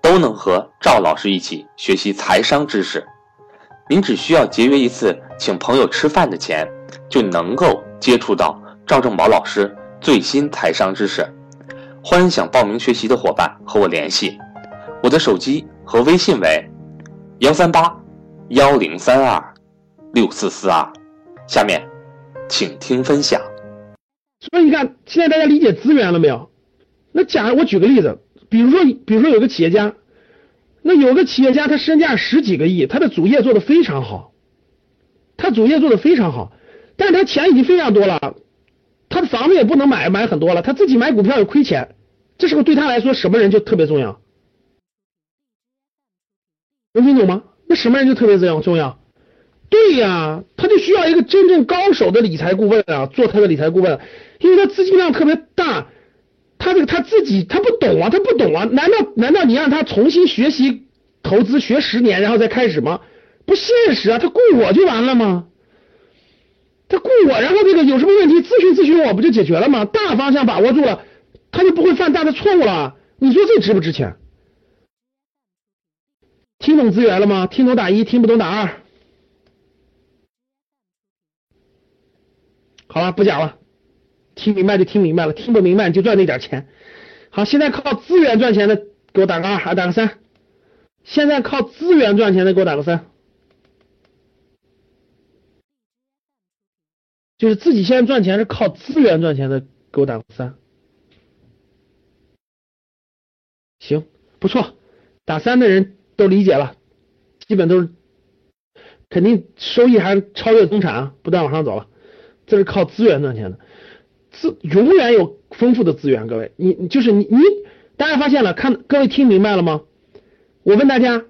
都能和赵老师一起学习财商知识，您只需要节约一次请朋友吃饭的钱，就能够接触到赵正宝老师最新财商知识。欢迎想报名学习的伙伴和我联系，我的手机和微信为幺三八幺零三二六四四二。下面，请听分享。所以你看，现在大家理解资源了没有？那假如我举个例子。比如说，比如说有个企业家，那有个企业家，他身价十几个亿，他的主业做的非常好，他主业做的非常好，但是他钱已经非常多了，他的房子也不能买买很多了，他自己买股票也亏钱，这时候对他来说什么人就特别重要？能听懂吗？那什么人就特别重要？重要？对呀，他就需要一个真正高手的理财顾问啊，做他的理财顾问，因为他资金量特别大。他这个他自己他不懂啊，他不懂啊，难道难道你让他重新学习投资学十年然后再开始吗？不现实啊，他雇我就完了吗？他雇我，然后这个有什么问题咨询咨询我不就解决了吗？大方向把握住了，他就不会犯大的错误了。你说这值不值钱？听懂资源了吗？听懂打一，听不懂打二。好了，不讲了。听明白就听明白了，听不明白就赚那点钱。好，现在靠资源赚钱的给我打个二，还打个三。现在靠资源赚钱的给我打个三。就是自己现在赚钱是靠资源赚钱的，给我打个三。行，不错，打三的人都理解了，基本都是肯定收益还超越中产啊，不断往上走了。这是靠资源赚钱的。资永远有丰富的资源，各位，你就是你你，大家发现了？看各位听明白了吗？我问大家，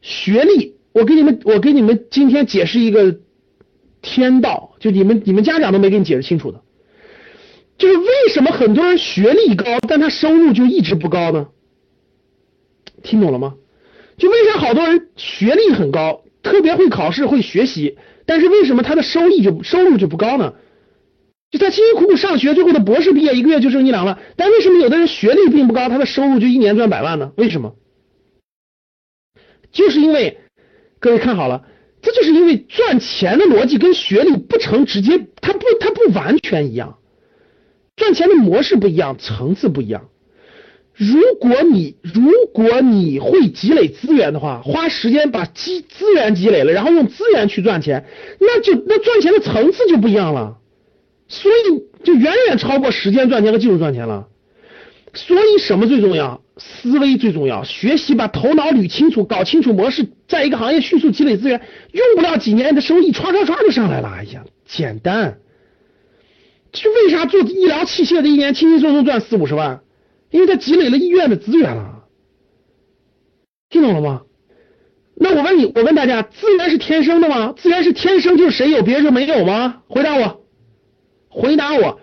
学历，我给你们我给你们今天解释一个天道，就你们你们家长都没给你解释清楚的，就是为什么很多人学历高，但他收入就一直不高呢？听懂了吗？就为啥好多人学历很高，特别会考试会学习，但是为什么他的收益就收入就不高呢？就他辛辛苦苦上学，最后的博士毕业，一个月就挣一两万。但为什么有的人学历并不高，他的收入就一年赚百万呢？为什么？就是因为各位看好了，这就是因为赚钱的逻辑跟学历不成直接，它不它不完全一样，赚钱的模式不一样，层次不一样。如果你如果你会积累资源的话，花时间把积资源积累了，然后用资源去赚钱，那就那赚钱的层次就不一样了。所以就远远超过时间赚钱和技术赚钱了。所以什么最重要？思维最重要。学习把头脑捋清楚，搞清楚模式，在一个行业迅速积累资源，用不了几年的收益唰唰唰就上来了。哎呀，简单。就为啥做医疗器械的一年轻轻松松赚四五十万？因为他积累了医院的资源了。听懂了吗？那我问你，我问大家，资源是天生的吗？资源是天生就是谁有别人就没有吗？回答我。回答我，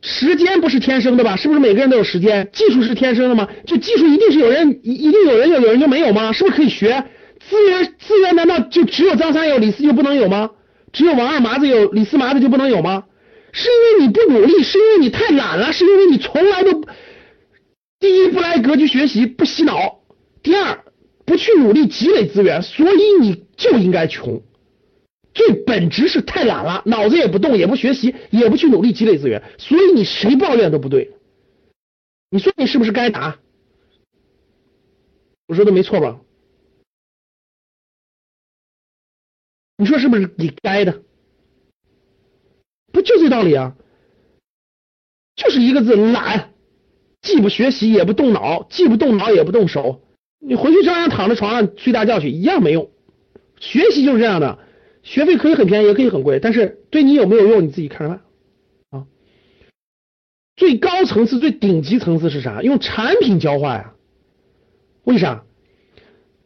时间不是天生的吧？是不是每个人都有时间？技术是天生的吗？就技术一定是有人一一定有人有，有人就没有吗？是不是可以学？资源资源难道就只有张三有，李四就不能有吗？只有王二麻子有，李四麻子就不能有吗？是因为你不努力，是因为你太懒了，是因为你从来都第一不来格局学习，不洗脑；第二不去努力积累资源，所以你就应该穷。最本质是太懒了，脑子也不动，也不学习，也不去努力积累资源，所以你谁抱怨都不对。你说你是不是该打？我说的没错吧？你说是不是你该的？不就这道理啊？就是一个字懒，既不学习也不动脑，既不动脑也不动手，你回去照样躺在床上睡大觉去，一样没用。学习就是这样的。学费可以很便宜，也可以很贵，但是对你有没有用，你自己看着办啊。最高层次、最顶级层次是啥？用产品交换呀？为啥？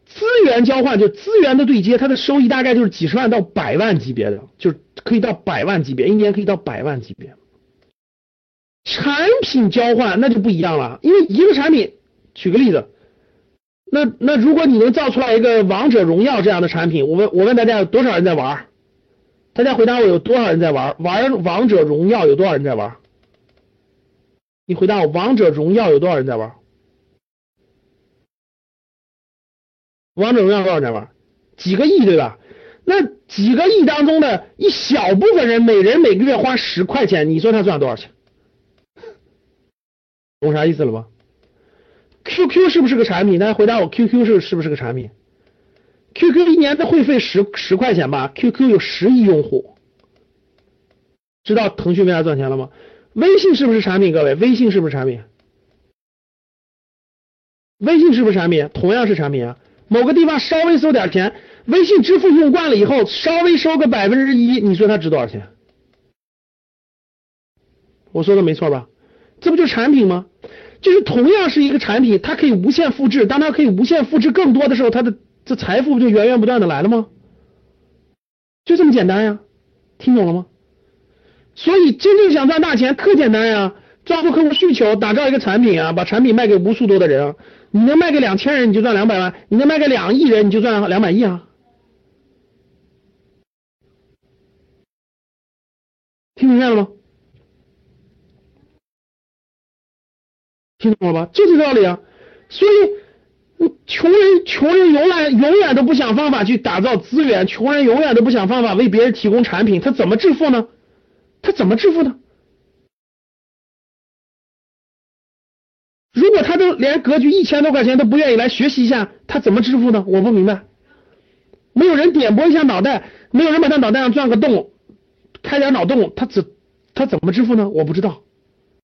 资源交换就资源的对接，它的收益大概就是几十万到百万级别的，就是可以到百万级别，一年可以到百万级别。产品交换那就不一样了，因为一个产品，举个例子，那那如果你能造出来一个王者荣耀这样的产品，我问我问大家有多少人在玩？大家回答我有多少人在玩？玩王者荣耀有多少人在玩？你回答我王者荣耀有多少人在玩？王者荣耀多少人在玩？几个亿对吧？那几个亿当中的一小部分人，每人每个月花十块钱，你说他赚多少钱？懂啥意思了吗？QQ 是不是个产品？大家回答我，QQ 是是不是个产品？QQ 一年的会费十十块钱吧？QQ 有十亿用户，知道腾讯为啥赚钱了吗？微信是不是产品？各位，微信是不是产品？微信是不是产品？同样是产品啊。某个地方稍微收点钱，微信支付用惯了以后，稍微收个百分之一，你说它值多少钱？我说的没错吧？这不就产品吗？就是同样是一个产品，它可以无限复制。当它可以无限复制更多的时候，它的这财富不就源源不断的来了吗？就这么简单呀，听懂了吗？所以真正想赚大钱特简单呀，抓住客户需求，打造一个产品啊，把产品卖给无数多的人啊。你能卖给两千人，你就赚两百万；你能卖给两亿人，你就赚两百亿啊。听明白了吗？听懂了吧？就这道理啊！所以，穷人穷人永远永远都不想方法去打造资源，穷人永远都不想方法为别人提供产品，他怎么致富呢？他怎么致富呢？如果他都连格局一千多块钱都不愿意来学习一下，他怎么致富呢？我不明白。没有人点拨一下脑袋，没有人把他脑袋上钻个洞，开点脑洞，他怎他怎么致富呢？我不知道。